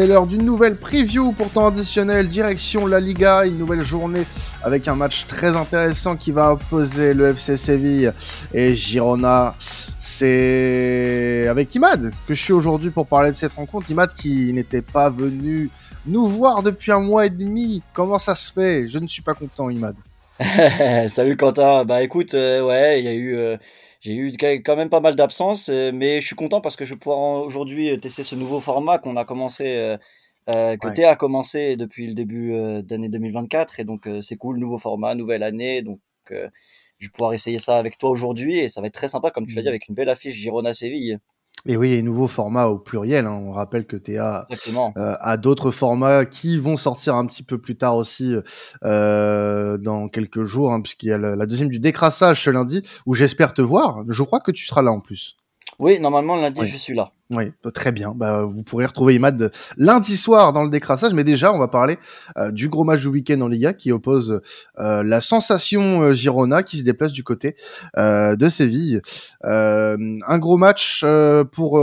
C'est l'heure d'une nouvelle preview pourtant additionnelle, direction la Liga, une nouvelle journée avec un match très intéressant qui va opposer le FC Séville et Girona. C'est avec Imad que je suis aujourd'hui pour parler de cette rencontre. Imad qui n'était pas venu nous voir depuis un mois et demi. Comment ça se fait? Je ne suis pas content, Imad. Salut Quentin. Bah écoute, euh, ouais, il y a eu, euh, j'ai eu quand même pas mal d'absences, euh, mais je suis content parce que je vais pouvoir aujourd'hui tester ce nouveau format qu'on a commencé, que ouais. Théa a commencé depuis le début d'année 2024, et donc c'est cool, nouveau format, nouvelle année, donc je vais pouvoir essayer ça avec toi aujourd'hui et ça va être très sympa, comme tu l'as dit, mmh. avec une belle affiche Girona-Séville. Et oui, il y a un nouveau format au pluriel. Hein. On rappelle que Théa euh, a d'autres formats qui vont sortir un petit peu plus tard aussi euh, dans quelques jours, hein, puisqu'il y a la deuxième du décrassage ce lundi, où j'espère te voir. Je crois que tu seras là en plus. Oui, normalement, lundi, je suis là. Oui, très bien. Bah, vous pourrez retrouver Imad lundi soir dans le décrassage. Mais déjà, on va parler euh, du gros match du week-end en Liga qui oppose euh, la sensation euh, Girona qui se déplace du côté de Séville. un gros match pour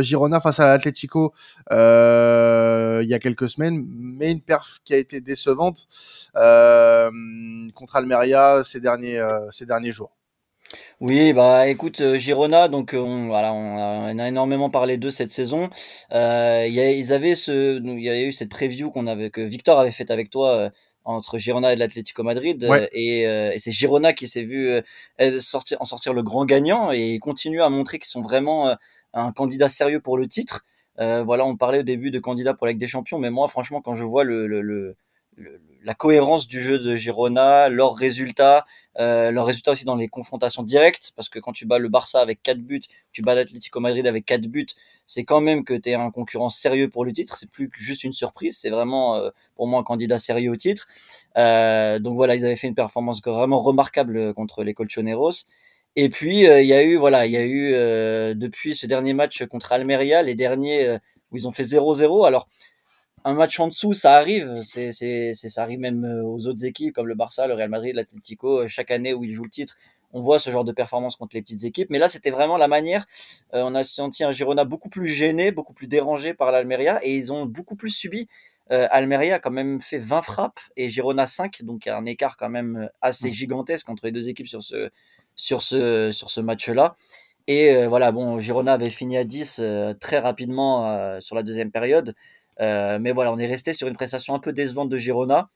Girona face à l'Atlético il y a quelques semaines, mais une perf qui a été décevante contre Almeria ces derniers, ces derniers jours. Oui, bah écoute, euh, Girona, donc euh, on, voilà, on a, énormément parlé d'eux cette saison. Euh, y a, ils avaient ce, il y a eu cette preview qu'on avait, que Victor avait faite avec toi euh, entre Girona et l'Atlético Madrid, et, et c'est Girona qui s'est vu sortir, en sortir le grand gagnant et continue à montrer qu'ils sont vraiment un candidat sérieux pour le titre. voilà, on parlait au début de candidat pour la Ligue des Champions, mais moi, franchement, quand je vois le, le, le la cohérence du jeu de Girona, leurs résultats, euh, leurs résultats aussi dans les confrontations directes, parce que quand tu bats le Barça avec 4 buts, tu bats l'Atlético Madrid avec 4 buts, c'est quand même que tu es un concurrent sérieux pour le titre, c'est plus que juste une surprise, c'est vraiment euh, pour moi un candidat sérieux au titre. Euh, donc voilà, ils avaient fait une performance vraiment remarquable contre les Colchoneros. Et puis euh, il y a eu voilà, il y a eu euh, depuis ce dernier match contre Almeria, les derniers où ils ont fait 0-0. Alors un match en dessous, ça arrive. C'est, c'est, ça arrive même euh, aux autres équipes comme le Barça, le Real Madrid, l'Atlético. Euh, chaque année où ils jouent le titre, on voit ce genre de performance contre les petites équipes. Mais là, c'était vraiment la manière. Euh, on a senti un Girona beaucoup plus gêné, beaucoup plus dérangé par l'Almeria et ils ont beaucoup plus subi. Euh, Almeria a quand même fait 20 frappes et Girona 5, donc il y a un écart quand même assez gigantesque entre les deux équipes sur ce, sur ce, sur ce match-là. Et voilà, bon, Girona avait fini à 10 très rapidement sur la deuxième période. Euh, mais voilà, on est resté sur une prestation un peu décevante de Girona.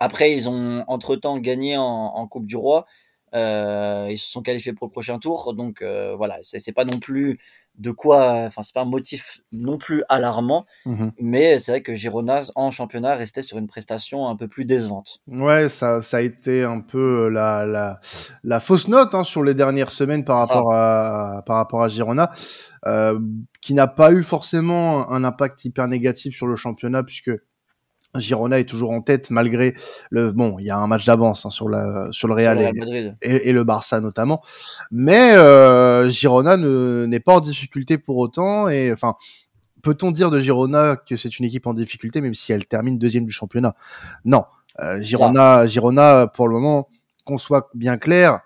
Après, ils ont entre-temps gagné en, en, Coupe du Roi. Euh, ils se sont qualifiés pour le prochain tour. Donc euh, voilà, c'est pas non plus de quoi, enfin c'est pas un motif non plus alarmant, mmh mais c'est vrai que Girona en championnat restait sur une prestation un peu plus décevante. Ouais, ça, ça a été un peu la, la, la fausse note hein, sur les dernières semaines par rapport à par rapport à Girona, euh, qui n'a pas eu forcément un impact hyper négatif sur le championnat puisque Girona est toujours en tête malgré le bon, il y a un match d'avance hein, sur la sur le Real, et, et, le Barça notamment, mais euh, Girona n'est pas en difficulté pour autant et enfin peut-on dire de Girona que c'est une équipe en difficulté même si elle termine deuxième du championnat? Non, euh, Girona Girona pour le moment qu'on soit bien clair,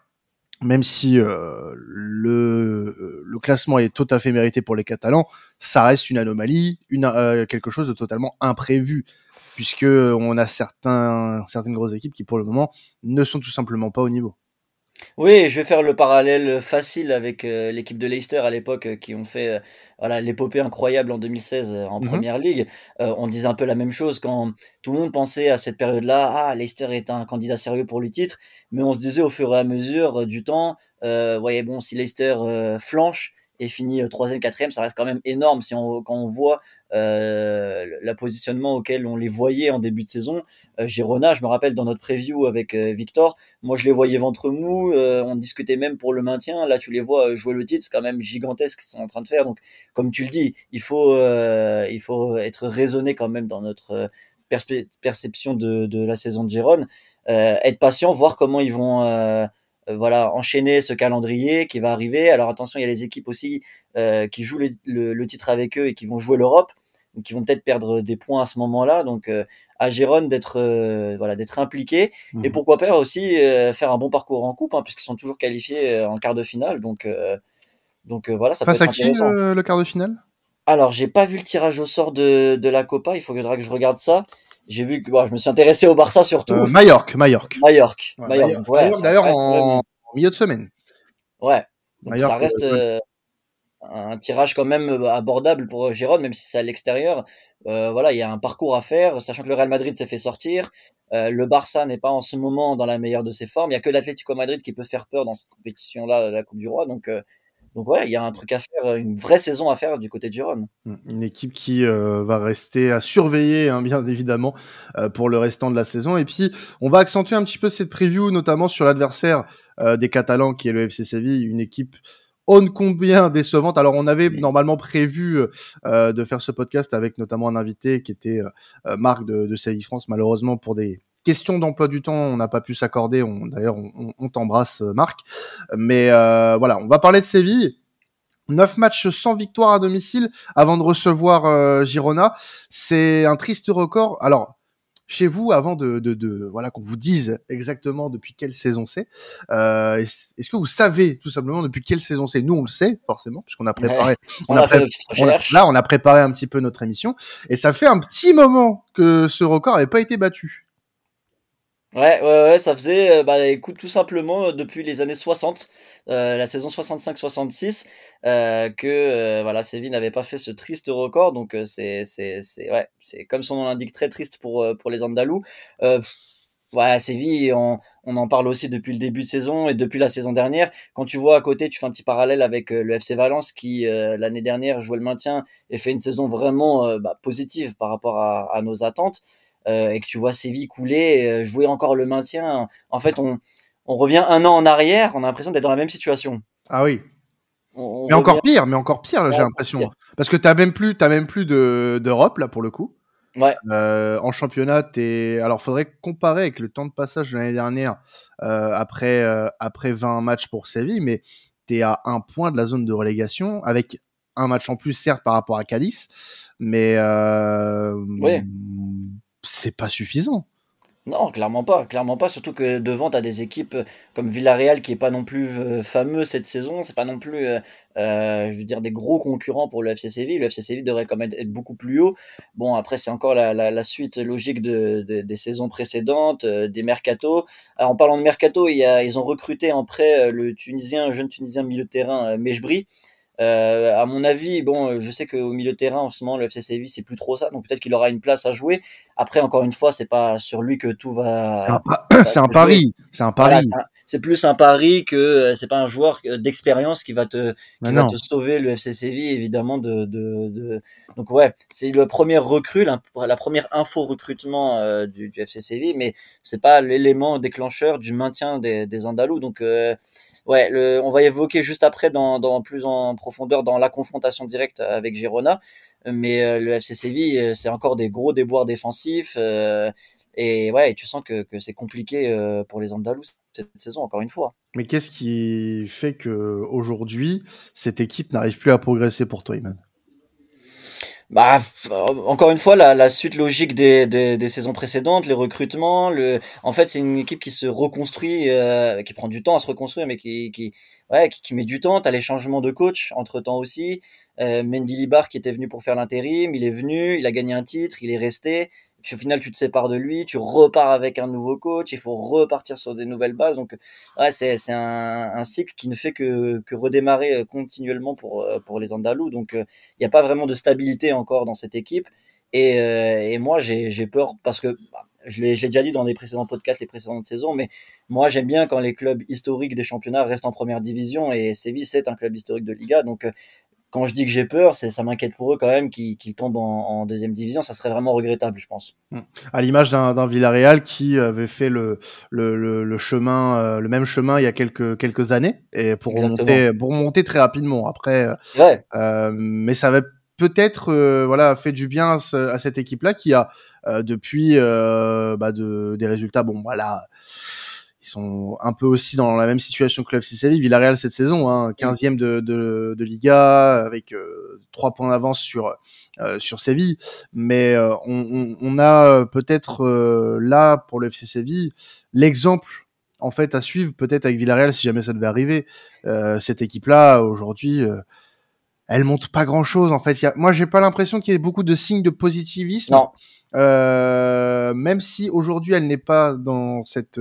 même si euh, le, le classement est tout à fait mérité pour les Catalans, ça reste une anomalie, une, euh, quelque chose de totalement imprévu puisque on a certains, certaines grosses équipes qui pour le moment ne sont tout simplement pas au niveau. Oui, je vais faire le parallèle facile avec euh, l'équipe de Leicester à l'époque euh, qui ont fait euh, voilà l'épopée incroyable en 2016 en mmh première ligue. on disait un peu la même chose quand tout le monde pensait à cette période-là, ah Leicester est un candidat sérieux pour le titre, mais on se disait au fur et à mesure du temps, voyez bon si Leicester flanche et finit troisième, quatrième, ça reste quand même énorme si on quand on voit euh, la positionnement auquel on les voyait en début de saison. Euh, Girona, je me rappelle dans notre preview avec euh, Victor, moi je les voyais ventre mou, euh, on discutait même pour le maintien. Là, tu les vois jouer le titre, c'est quand même gigantesque ce qu'ils sont en train de faire. Donc, comme tu le dis, il faut, il faut être raisonné quand même dans notre perception de, la saison de Gérone. être patient, voir comment ils vont voilà enchaîner ce calendrier qui va arriver. Alors attention, il y a les équipes aussi euh, qui jouent le, le, titre avec eux et qui vont jouer l'Europe, donc qui vont peut-être perdre des points à ce moment-là. Donc euh, à Gérone d'être euh, voilà d'être impliqué et mhm. pourquoi pas aussi faire un bon parcours en coupe hein, puisqu'ils sont toujours qualifiés en quart de finale. Donc donc voilà, ça Face peut être à qui le quart de finale? Alors, j'ai pas vu le tirage au sort de, de la Copa. Il faudra que je regarde ça. J'ai vu que bon, je me suis intéressé au Barça surtout. Euh, Mallorca, Mallorca. Mallorca. Mallorca, d'ailleurs en... milieu de semaine. Ouais. ça reste euh, un tirage quand même euh, abordable pour Gérone, même si c'est à l'extérieur. Euh, voilà, il y a un parcours à faire, sachant que le Real Madrid s'est fait sortir. Euh, le Barça n'est pas en ce moment dans la meilleure de ses formes. Il y a que l'Atlético Madrid qui peut faire peur dans cette compétition-là, la Coupe du Roi. Donc, donc voilà, il y a un truc à faire, une vraie saison à faire du côté de Gérone. Mmh, une équipe qui euh, va rester à surveiller, hein, bien évidemment, euh, pour le restant de la saison. Et puis, on va accentuer un petit peu cette preview, notamment sur l'adversaire euh, des Catalans, qui est le FC Séville, une équipe on combien décevante. Alors, on avait normalement prévu de faire ce podcast avec notamment un invité qui était Marc de, de Séville France. Malheureusement, pour des question d'emploi du temps, on n'a pas pu s'accorder. D'ailleurs, on, t'embrasse, euh, Marc. Mais euh, voilà, on va parler de Séville. Neuf matchs sans victoire à domicile avant de recevoir euh, Girona. C'est un triste record. Alors, chez vous, avant de, de, voilà qu'on vous dise exactement depuis quelle saison c'est, est-ce que vous savez tout simplement depuis quelle saison c'est? Nous, on le sait forcément puisqu'on a préparé. On, a, fait là, on a préparé un petit peu notre émission et ça fait un petit moment que ce record n'avait pas été battu. Ouais, ouais, ouais, ça faisait, euh, bah, écoute, tout simplement, euh, depuis les années 60, euh, la saison 65-66, que voilà, Séville n'avait pas fait ce triste record. Donc, c'est, c'est, c'est, ouais, c'est comme son nom l'indique, très triste pour, pour les Andalous. ouais, Séville, on, on en parle aussi depuis le début de saison et depuis la saison dernière. Quand tu vois à côté, tu fais un petit parallèle avec le FC Valence qui, l'année dernière, jouait le maintien et fait une saison vraiment bah, positive par rapport à, à nos attentes. Euh, et que tu vois Séville couler, euh, jouer encore le maintien, en fait, on, on revient un an en arrière, on a l'impression d'être dans la même situation. Ah oui. mais encore pire, mais encore pire, j'ai l'impression. Parce que tu même plus, as même plus d'Europe, là, pour le coup. Ouais. Euh, en championnat, es... alors faudrait comparer avec le temps de passage de l'année dernière euh, après euh, après 20 matchs pour Séville, mais tu es à un point de la zone de relégation avec un match en plus certes par rapport à Cadiz, mais euh, ouais c'est pas suffisant. Non, clairement pas, clairement pas. Surtout que devant, tu as des équipes euh, comme Villarreal qui est pas non plus euh, fameux cette saison. C'est pas non plus, euh, je veux dire, des gros concurrents pour le FC Séville. Le FC Séville devrait quand même être beaucoup plus haut. Bon, après, c'est encore la, suite logique de, des saisons précédentes, des mercato. Alors, en parlant de mercato, il y a, ils ont recruté en prêt le Tunisien, jeune Tunisien milieu de terrain, Mejbri. Euh, à mon avis, bon, euh, je sais qu'au milieu de terrain, en ce moment, le FC Séville, c'est plus trop ça, donc peut-être qu'il aura une place à jouer. Après, encore une fois, c'est pas sur lui que tout va. C'est un, pari. C'est un pari. c'est plus un pari que euh, c'est pas un joueur d'expérience qui va te qui va te sauver le FC Séville, évidemment. De, de, de... donc ouais, c'est le premier recrue, la, la première info recrutement du, du, FC Séville, mais c'est pas l'élément déclencheur du maintien des, des Andalous. Donc ouais, le, on va évoquer juste après dans, dans, plus en profondeur dans la confrontation directe avec Girona. Mais euh, le FC Séville, euh, c'est encore des gros déboires défensifs. Euh, et ouais, tu sens que, que c'est compliqué pour les Andalous cette saison, encore une fois. Mais qu'est-ce qui fait que aujourd'hui cette équipe n'arrive plus à progresser pour toi, Iman? Bah, encore une fois, la, la suite logique des, des, des, saisons précédentes, les recrutements, le, en fait, c'est une équipe qui se reconstruit, euh, qui prend du temps à se reconstruire, mais qui, qui, ouais, qui, qui met du temps. T'as les changements de coach entre temps aussi. Euh, Mendy Libar qui était venu pour faire l'intérim, il est venu, il a gagné un titre, il est resté au final tu te sépares de lui, tu repars avec un nouveau coach, il faut repartir sur des nouvelles bases. Donc ouais, c'est c'est un, cycle qui ne fait que, que redémarrer euh, continuellement pour euh, pour les Andalous. Donc euh, il n'y a pas vraiment de stabilité encore dans cette équipe. Et, et moi j'ai peur parce que bah, je l'ai déjà dit dans les précédents podcasts, les précédentes saisons, mais moi j'aime bien quand les clubs historiques des championnats restent en première division et Séville c'est un club historique de Liga, donc quand je dis que j'ai peur, c'est ça m'inquiète pour eux quand même qu'ils tombent en, deuxième division. Ça serait vraiment regrettable, je pense. Mmh. À l'image d'un Villarreal qui avait fait le, le, le, chemin, euh, le même chemin il y a quelques, quelques années et pour remonter, pour remonter très rapidement. Après, ouais. euh, mais ça avait peut-être euh, voilà fait du bien à, cette équipe-là qui a euh, depuis bah de, des résultats. Bon, voilà ils sont un peu aussi dans la même situation que l'FC Séville. Villarreal cette saison, hein, 15e de, de, de Liga avec euh, trois points d'avance sur euh, sur Séville. Mais euh, on, a peut-être là pour le FC Séville l'exemple en fait à suivre peut-être avec Villarreal si jamais ça devait arriver. cette équipe là aujourd'hui elle montre pas grand chose en fait. Y a... Moi, j'ai pas l'impression qu'il y ait beaucoup de signes de positivisme. Non. Euh, même si aujourd'hui elle n'est pas dans cette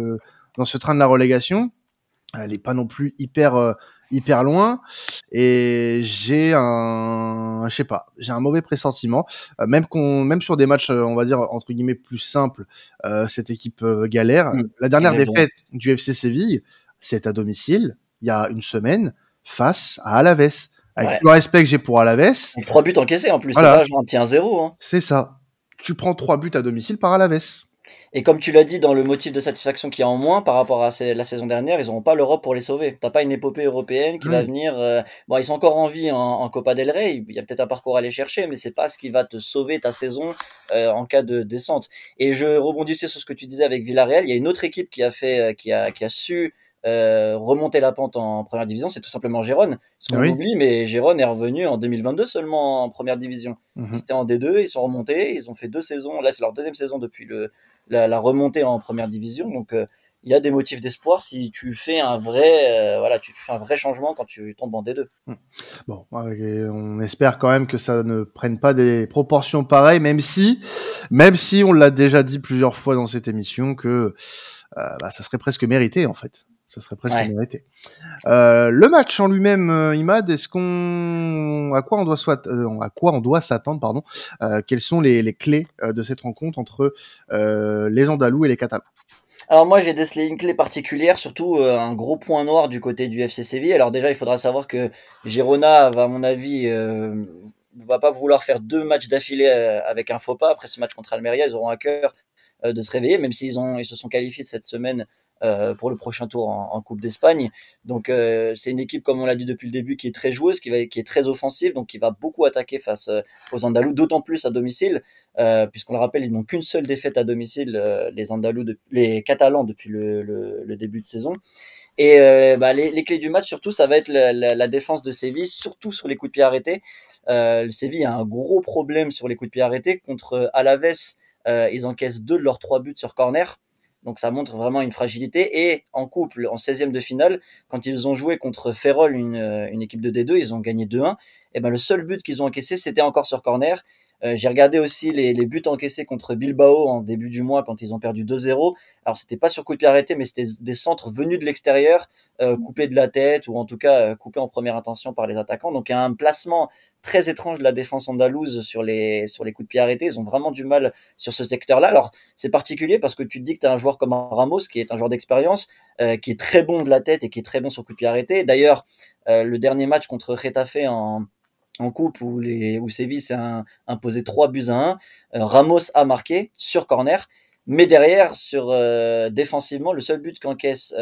dans ce train de la relégation, elle est pas non plus hyper euh, hyper loin et j'ai un je sais pas j'ai un mauvais pressentiment euh, même qu'on même sur des matchs on va dire entre guillemets plus simples cette équipe galère Mm. la dernière défaite du FC Séville c'est à domicile il y a une semaine face à Alaves avec Ouais. tout le respect que j'ai pour Alaves Trois buts encaissés en plus. Voilà. Genre un petit 1-0. Hein. c'est ça tu prends trois buts à domicile par Alaves Et comme tu l'as dit dans le motif de satisfaction qu'il y a en moins par rapport à la saison dernière, ils n'auront pas l'Europe pour les sauver. T'as pas une épopée européenne qui va venir. euh, Bon, ils sont encore en vie en, en Copa del Rey. Il y a peut-être un parcours à aller chercher, mais c'est pas ce qui va te sauver ta saison euh, en cas de descente. Et je rebondissais sur ce que tu disais avec Villarreal. Il y a une autre équipe qui a fait, euh, qui a, qui a su euh, remonter la pente en première division, c'est tout simplement Gérone. Ce qu'on Oui. oublie, mais Gérone est revenu en 2022 seulement en première division. Mhm. C'était en D2, ils sont remontés, ils ont fait deux saisons. Là, c'est leur deuxième saison depuis le, la, la remontée en première division. Donc, euh, il y a des motifs d'espoir si tu fais un vrai, euh, voilà, tu fais un vrai changement quand tu tombes en D2. Bon, ouais, on espère quand même que ça ne prenne pas des proportions pareilles, même si, même si on l'a déjà dit plusieurs fois dans cette émission que bah, ça serait presque mérité en fait. Ça serait presque Ouais. mérité. Euh, le match en lui-même, euh, Imad, est-ce qu'on, à quoi on doit soit, euh, à quoi on doit s'attendre, pardon euh, Quelles sont les, les clés de cette rencontre entre les Andalous et les Catalans? Alors moi j'ai décelé une clé particulière, surtout euh, un gros point noir du côté du FC Séville. Alors déjà il faudra savoir que Girona va à mon avis euh, va pas vouloir faire deux matchs d'affilée avec un faux pas. Après ce match contre Almeria, ils auront à cœur euh, de se réveiller, même s'ils ont ils se sont qualifiés cette semaine euh, pour le prochain tour en, en Coupe d'Espagne. Donc euh, c'est une équipe comme on l'a dit depuis le début qui est très joueuse, qui va qui est très offensive, donc qui va beaucoup attaquer face euh, aux Andalous, d'autant plus à domicile. Euh, puisqu'on le rappelle, ils n'ont qu'une seule défaite à domicile, euh, les Andalous, les Catalans depuis le, le- le début de saison. Et bah, les, les clés du match, surtout, ça va être la, la- défense de Séville, surtout sur les coups de pied arrêtés. Le Séville a un gros problème sur les coups de pied arrêtés. Contre Alaves, ils encaissent deux de leurs trois buts sur corner. Donc ça montre vraiment une fragilité. Et en couple, en 16e de finale, quand ils ont joué contre Ferrol, une, euh, une équipe de D2, ils ont gagné 2-1. Et ben le seul but qu'ils ont encaissé, c'était encore sur corner. Euh, J'ai regardé aussi les, les buts encaissés contre Bilbao en début du mois quand ils ont perdu 2-0. Alors c'était pas sur coup de pied arrêté, mais c'était des centres venus de l'extérieur, euh, coupés de la tête ou en tout cas euh, coupés en première intention par les attaquants. Donc il y a un placement très étrange de la défense andalouse sur les sur les coups de pied arrêtés. Ils ont vraiment du mal sur ce secteur-là. Alors c'est particulier parce que tu te dis que tu as un joueur comme Ramos qui est un joueur d'expérience, euh, qui est très bon de la tête et qui est très bon sur coup de pied arrêté. D'ailleurs, euh, le dernier match contre Retafe en en coupe où les où Séville s'est imposé 3 buts à 1, euh, Ramos a marqué sur corner. Mais derrière, sur défensivement, le seul but qu'encaisse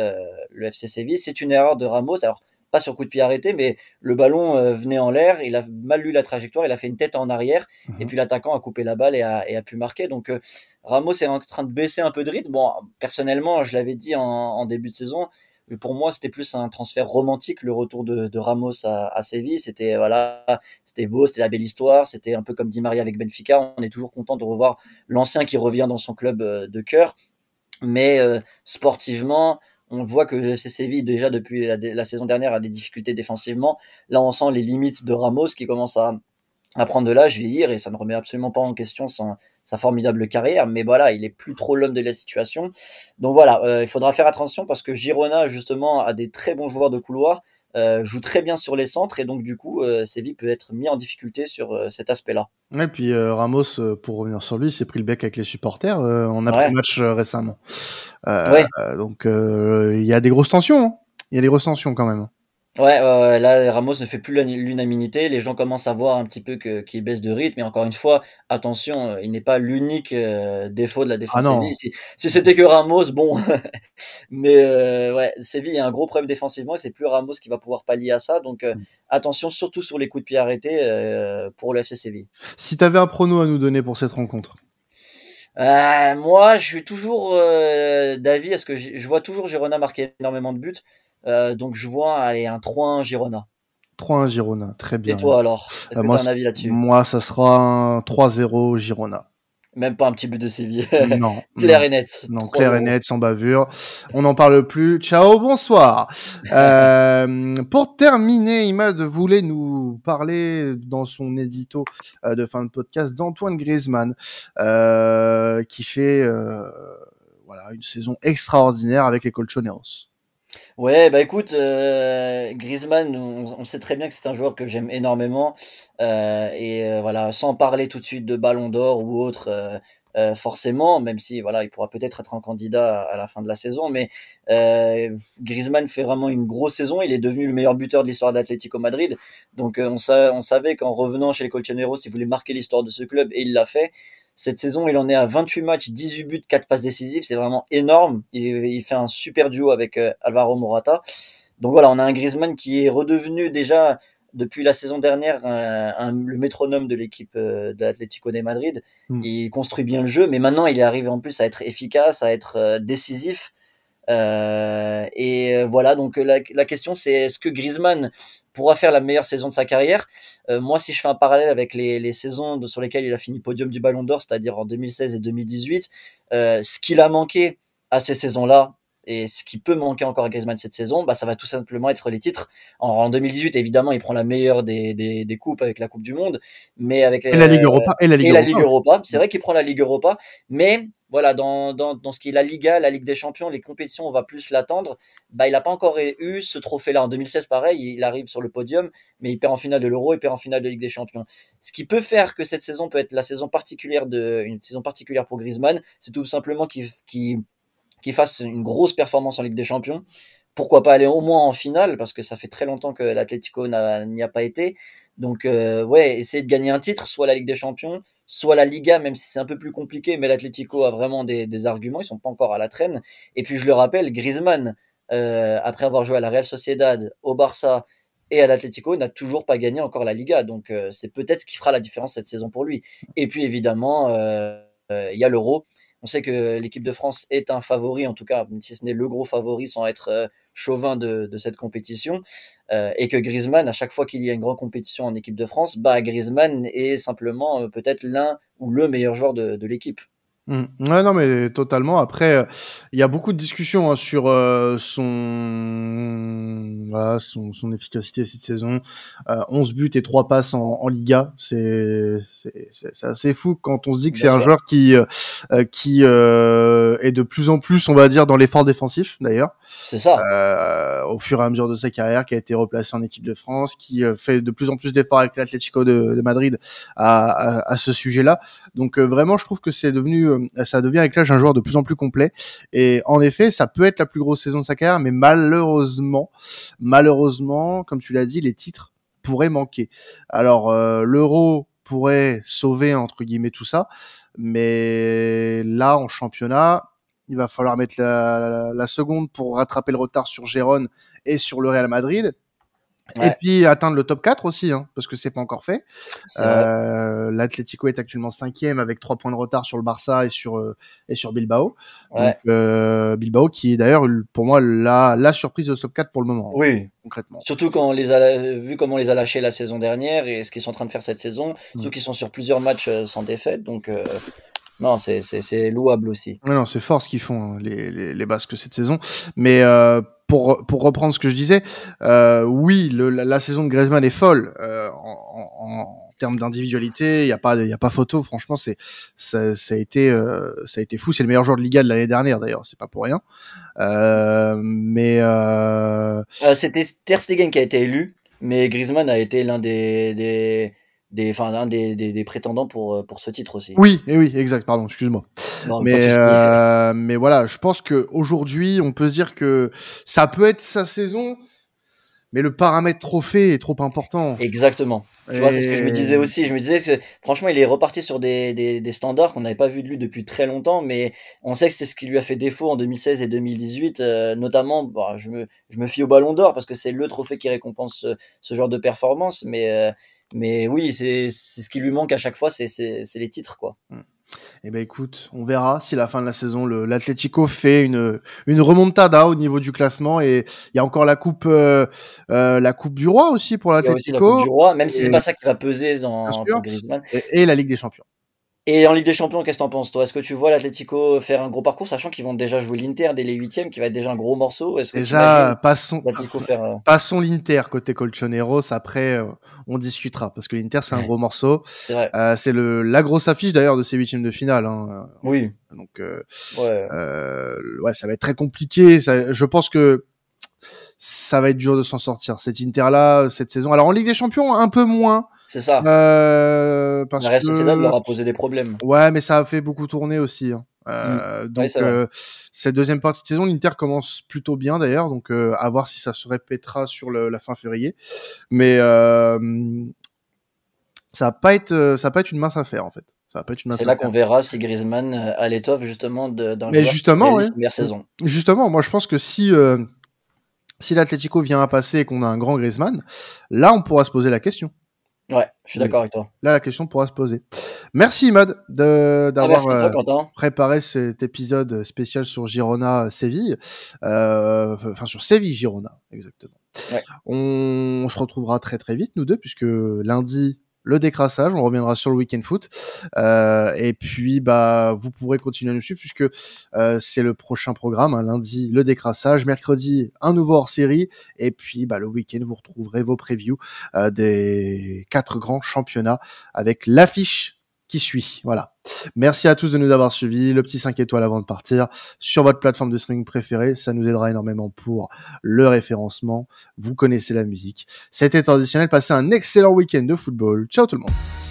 le FC Séville, c'est une erreur de Ramos. Alors pas sur coup de pied arrêté, mais le ballon euh, venait en l'air, il a mal lu la trajectoire, il a fait une tête en arrière, et Mhm. puis l'attaquant a coupé la balle et a, et a pu marquer. Donc euh, Ramos est en train de baisser un peu de rythme. Bon, personnellement, je l'avais dit en, en début de saison, mais pour moi, c'était plus un transfert romantique, le retour de, de Ramos à, à Séville. C'était voilà, c'était beau, c'était la belle histoire, c'était un peu comme Di Maria avec Benfica. On est toujours content de revoir l'ancien qui revient dans son club euh, de cœur. Mais euh, sportivement, on voit que c'est Séville déjà depuis la, saison dernière a des difficultés défensivement. Là, on sent les limites de Ramos qui commence à, prendre de l'âge, vieillir, et ça ne remet absolument pas en question sa formidable carrière. Mais voilà, il est plus trop l'homme de la situation. Donc voilà, euh, il faudra faire attention parce que Girona, justement, a des très bons joueurs de couloir, euh, joue très bien sur les centres, et donc du coup, euh, Séville peut être mis en difficulté sur euh, cet aspect-là. Et puis euh, Ramos, pour revenir sur lui, s'est pris le bec avec les supporters en après-match récemment. Ouais. donc il y a des grosses tensions. hein. Il y a des grosses tensions quand même. Ouais, ouais, ouais, là, Ramos ne fait plus l'unanimité. Les gens commencent à voir un petit peu que qu'il baisse de rythme. Et encore une fois, attention, euh, il n'est pas l'unique euh, défaut de la défense Ah non. Séville. Si, si c'était que Ramos, bon. Mais euh, ouais, Séville a un gros problème défensivement et c'est plus Ramos qui va pouvoir pallier à ça. Donc euh, Mm. attention, surtout sur les coups de pied arrêtés euh, pour le FC Séville. Si tu avais un prono à nous donner pour cette rencontre, Euh, moi, je suis toujours euh, d'avis parce que j'ai- je vois toujours Girona marquer énormément de buts. Euh, donc je vois allez, un 3-1 Girona. 3-1 Girona, très bien. Et toi alors Est-ce Euh, que moi, tu as un avis là-dessus? Moi, ça sera un 3-0 Girona. Même pas un petit but de Séville. Non. clair et net. Non, clair et net, sans bavure. On n'en parle plus. Ciao, bonsoir. euh, pour terminer, Imad voulait nous parler dans son édito euh, de fin de podcast d'Antoine Griezmann, euh, qui fait euh, voilà une saison extraordinaire avec les Colchoneros. Ouais, bah écoute, euh, Griezmann, on, sait très bien que c'est un joueur que j'aime énormément. Euh, et euh, voilà, sans parler tout de suite de Ballon d'Or ou autre, forcément, même si voilà, il pourra peut-être être un candidat à la fin de la saison. Mais Griezmann fait vraiment une grosse saison. Il est devenu le meilleur buteur de l'histoire de l'Atlético Madrid. Donc on, on savait qu'en revenant chez les Colchoneros, il voulait marquer l'histoire de ce club et il l'a fait. Cette saison, il en est à 28 matchs, 18 buts, 4 passes décisives. C'est vraiment énorme. Il, fait un super duo avec euh, Alvaro Morata. Donc voilà, on a un Griezmann qui est redevenu déjà depuis la saison dernière un, le métronome de l'équipe euh, de l'Atlético de Madrid. Mm. Il construit bien le jeu, mais maintenant il est arrivé en plus à être efficace, à être euh, décisif. et voilà, donc la, la question c'est est-ce que Griezmann pourra faire la meilleure saison de sa carrière. Euh, moi, si je fais un parallèle avec les, les saisons sur lesquelles il a fini podium du Ballon d'Or, c'est-à-dire en 2016 et 2018, euh, ce qu'il a manqué à ces saisons-là, et ce qui peut manquer encore à Griezmann cette saison, bah, ça va tout simplement être les titres. En, 2018, évidemment, il prend la meilleure des, des, des, coupes avec la Coupe du Monde, mais avec et la Ligue Europa. Et la Ligue, et la Ligue Europa. C'est vrai qu'il prend la Ligue Europa, mais voilà, dans, dans, dans ce qui est la Liga, la Ligue des Champions, les compétitions, on va plus l'attendre. Bah, il n'a pas encore eu ce trophée-là. En 2016, pareil, il arrive sur le podium, mais il perd en finale de l'Euro, il perd en finale de Ligue des Champions. Ce qui peut faire que cette saison peut être la saison particulière de, une saison particulière pour Griezmann, c'est tout simplement qu'il fasse une grosse performance en Ligue des Champions. Pourquoi pas aller au moins en finale, parce que ça fait très longtemps que l'Atlético n'y a, pas été. Donc, euh, ouais, essayer de gagner un titre, soit la Ligue des Champions, soit la Liga, même si c'est un peu plus compliqué, mais l'Atlético a vraiment des, arguments, ils sont pas encore à la traîne. Et puis, je le rappelle, Griezmann, euh, après avoir joué à la Real Sociedad, au Barça et à l'Atlético, n'a toujours pas gagné encore la Liga. Donc, euh, c'est peut-être ce qui fera la différence cette saison pour lui. Et puis, évidemment, il y a l'Euro. On sait que l'équipe de France est un favori, en tout cas, si ce n'est le gros favori sans être euh, chauvin de, cette compétition. Euh, et que Griezmann, à chaque fois qu'il y a une grande compétition en équipe de France, bah, Griezmann est simplement euh, peut-être l'un ou le meilleur joueur de l'équipe. Mmh. Ouais, non, mais totalement. Après, euh, il y a beaucoup de discussions hein, sur euh, son, voilà, son, son efficacité cette saison. Euh, 11 buts et 3 passes en, en Liga, c'est assez fou quand on se dit que c'est un joueur qui euh, qui est de plus en plus, on va dire, dans l'effort défensif d'ailleurs. C'est ça. au fur et à mesure de sa carrière, qui a été replacé en équipe de France, qui fait de plus en plus d'efforts avec l'Atlético de, de, Madrid à, à, à ce sujet-là. Donc vraiment, je trouve que c'est devenu euh, ça devient avec l'âge un joueur de plus en plus complet. Et en effet, ça peut être la plus grosse saison de sa carrière, mais malheureusement, malheureusement, comme tu l'as dit, les titres pourraient manquer. Alors euh, l'euro pourrait sauver entre guillemets tout ça, mais là en championnat, il va falloir mettre la, la, seconde pour rattraper le retard sur Gérone et sur le Real Madrid. Et puis atteindre le top 4 aussi, hein, parce que c'est pas encore fait. Euh, L'Atlético est actuellement cinquième avec trois points de retard sur le Barça et sur euh, et sur Bilbao. Donc, euh, Bilbao qui est d'ailleurs pour moi la, la surprise de ce top 4 pour le moment. Hein, oui. Concrètement. Surtout quand on les a vu comment on les a lâchés la saison dernière et ce qu'ils sont en train de faire cette saison, mmh. ceux qui sont sur plusieurs matchs euh, sans défaite. Donc non, c'est louable aussi. non, c'est fort ce qu'ils font, hein, les, les, les, Basques cette saison. Mais euh, pour, pour reprendre ce que je disais, euh, oui, le, la, saison de Griezmann est folle euh, en, en, en, termes d'individualité. Il n'y a pas, il y a pas photo. Franchement, c'est ça, ça, a été, euh, ça a été fou. C'est le meilleur joueur de Liga de l'année dernière d'ailleurs. C'est pas pour rien. Euh, mais euh, c'était Ter Stegen qui a été élu, mais Griezmann a été l'un des, des des, enfin, un des, des, des, prétendants pour, euh, pour ce titre aussi. Oui, et oui, exact, pardon, excuse-moi. Mais, euh, mais voilà, je pense que aujourd'hui, on peut se dire que ça peut être sa saison, mais le paramètre trophée est trop important. Exactement. Tu vois, c'est ce que je me disais aussi. Je me disais que franchement, il est reparti sur des, des, des standards qu'on n'avait pas vu de lui depuis très longtemps, mais on sait que c'est ce qui lui a fait défaut en 2016 et 2018, euh, notamment. Bon, je me je me fie au Ballon d'Or parce que c'est le trophée qui récompense ce, ce genre de performance, mais euh, mais oui, c'est ce qui lui manque à chaque fois, c'est les titres, quoi. Hmm. Eh ben écoute, on verra si à la fin de la saison l'Atlético fait une une remontada au niveau du classement et il y a encore la coupe euh, euh, la coupe du roi aussi pour l'Atlético. La coupe du roi, même si c'est pas ça qui va peser dans pour Griezmann. Et, la Ligue des Champions. Et en Ligue des Champions, qu'est-ce que t'en penses, toi? Est-ce que tu vois l'Atlético faire un gros parcours, sachant qu'ils vont déjà jouer l'Inter dès les huitièmes, qui va être déjà un gros morceau? Est-ce que Déjà, passons, faire, euh, passons l'Inter côté Colchoneros. Après, euh, on discutera parce que l'Inter c'est un gros morceau. C'est euh, le la grosse affiche d'ailleurs de ces huitièmes de finale. Hein. Oui. Donc, euh, ouais. ouais, ça va être très compliqué. Ça, je pense que ça va être dur de s'en sortir. Cet Inter là, cette saison. Alors en Ligue des Champions, un peu moins. C'est ça. Euh, parce la Sociedad leur a posé des problèmes. Ouais, mais ça a fait beaucoup tourner aussi. Hein. Euh, mm. Donc euh, cette deuxième partie de saison, l'Inter commence plutôt bien d'ailleurs, donc euh, à voir si ça se répétera sur le, la fin février. Mais ça va pas être, ça va pas être une mince affaire en fait. Ça va pas être une C'est là qu'on verra si Griezmann a l'étoffe justement de, dans Mais justement, ouais. première saison. Justement, moi je pense que si si l'Atlético vient à passer et qu'on a un grand Griezmann, là on pourra se poser la question. Ouais, je suis d'accord avec toi. Là, la question pourra se poser. Merci Imad ah, d'avoir euh, préparé cet épisode spécial sur Girona Séville, euh, enfin sur Séville Girona exactement. On, on, se retrouvera très très vite nous deux puisque lundi le décrassage. On reviendra sur le week-end foot. Euh, et puis, bah, vous pourrez continuer à nous suivre puisque euh, c'est le prochain programme. Hein, lundi, le décrassage. Mercredi, un nouveau hors-série. Et puis, bah, le week-end, vous retrouverez vos previews euh, des quatre grands championnats avec l'affiche suit. Voilà. Merci à tous de nous avoir suivis. Le petit 5 étoiles avant de partir sur votre plateforme de streaming préférée. Ça nous aidera énormément pour le référencement. Vous connaissez la musique. C'était traditionnel. Passez un excellent week-end de football. Ciao tout le monde.